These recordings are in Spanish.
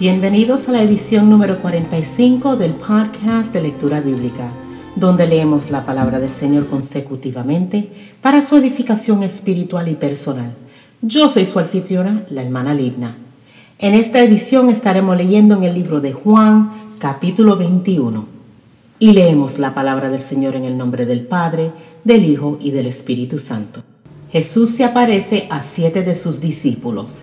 Bienvenidos a la edición número 45 del podcast de lectura bíblica, donde leemos la palabra del Señor consecutivamente para su edificación espiritual y personal. Yo soy su anfitriona, la hermana Libna. En esta edición estaremos leyendo en el libro de Juan, capítulo 21, y leemos la palabra del Señor en el nombre del Padre, del Hijo y del Espíritu Santo. Jesús se aparece a siete de sus discípulos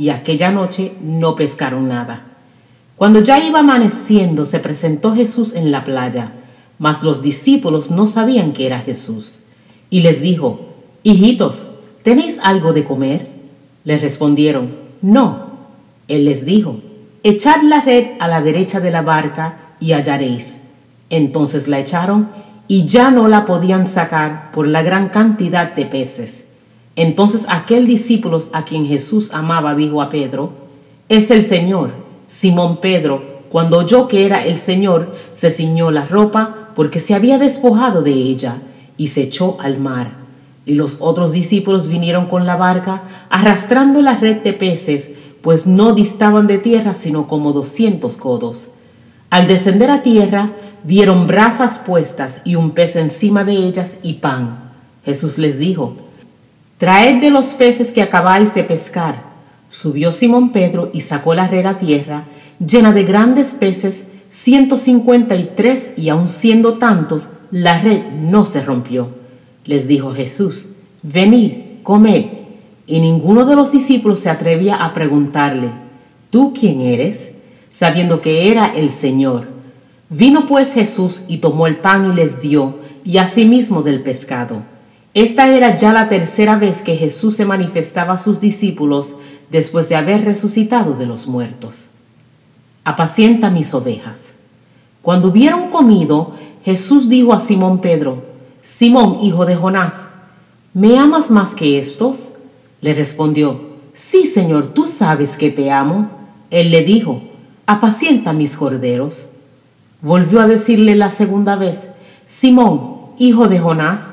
y aquella noche no pescaron nada. Cuando ya iba amaneciendo se presentó Jesús en la playa, mas los discípulos no sabían que era Jesús. Y les dijo, Hijitos, ¿tenéis algo de comer? Les respondieron, No. Él les dijo, Echad la red a la derecha de la barca y hallaréis. Entonces la echaron y ya no la podían sacar por la gran cantidad de peces. Entonces aquel discípulo a quien Jesús amaba dijo a Pedro, es el Señor. Simón Pedro, cuando oyó que era el Señor, se ciñó la ropa porque se había despojado de ella y se echó al mar. Y los otros discípulos vinieron con la barca, arrastrando la red de peces, pues no distaban de tierra sino como doscientos codos. Al descender a tierra, vieron brasas puestas y un pez encima de ellas y pan. Jesús les dijo, Traed de los peces que acabáis de pescar. Subió Simón Pedro y sacó la red a tierra, llena de grandes peces, ciento cincuenta y tres, y aun siendo tantos, la red no se rompió. Les dijo Jesús, venid, comed. Y ninguno de los discípulos se atrevía a preguntarle, ¿tú quién eres? sabiendo que era el Señor. Vino pues Jesús y tomó el pan y les dio, y asimismo del pescado. Esta era ya la tercera vez que Jesús se manifestaba a sus discípulos después de haber resucitado de los muertos. Apacienta mis ovejas. Cuando hubieron comido, Jesús dijo a Simón Pedro, Simón, hijo de Jonás, ¿me amas más que estos? Le respondió, Sí, Señor, tú sabes que te amo. Él le dijo, Apacienta mis corderos. Volvió a decirle la segunda vez, Simón, hijo de Jonás,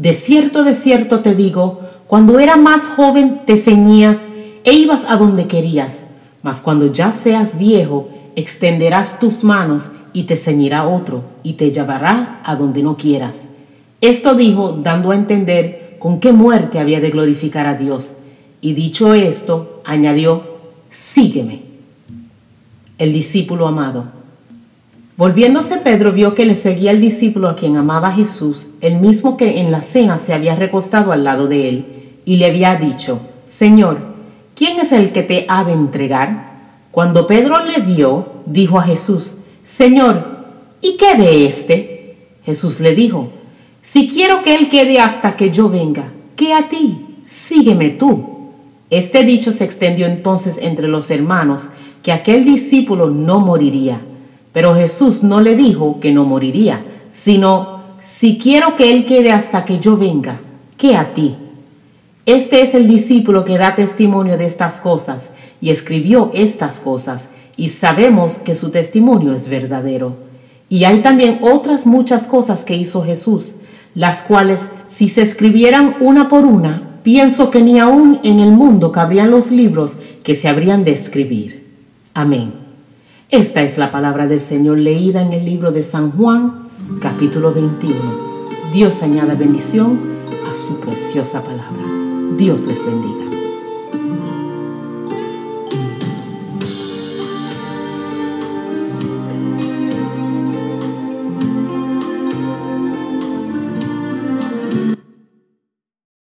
De cierto, de cierto te digo, cuando era más joven te ceñías e ibas a donde querías, mas cuando ya seas viejo, extenderás tus manos y te ceñirá otro y te llevará a donde no quieras. Esto dijo dando a entender con qué muerte había de glorificar a Dios. Y dicho esto, añadió, sígueme. El discípulo amado. Volviéndose Pedro vio que le seguía el discípulo a quien amaba Jesús, el mismo que en la cena se había recostado al lado de él, y le había dicho, Señor, ¿quién es el que te ha de entregar? Cuando Pedro le vio, dijo a Jesús, Señor, ¿y qué de éste? Jesús le dijo, Si quiero que él quede hasta que yo venga, ¿qué a ti? Sígueme tú. Este dicho se extendió entonces entre los hermanos, que aquel discípulo no moriría. Pero Jesús no le dijo que no moriría, sino, si quiero que Él quede hasta que yo venga, ¿qué a ti? Este es el discípulo que da testimonio de estas cosas y escribió estas cosas, y sabemos que su testimonio es verdadero. Y hay también otras muchas cosas que hizo Jesús, las cuales, si se escribieran una por una, pienso que ni aún en el mundo cabrían los libros que se habrían de escribir. Amén. Esta es la palabra del Señor leída en el libro de San Juan, capítulo 21. Dios añada bendición a su preciosa palabra. Dios les bendiga.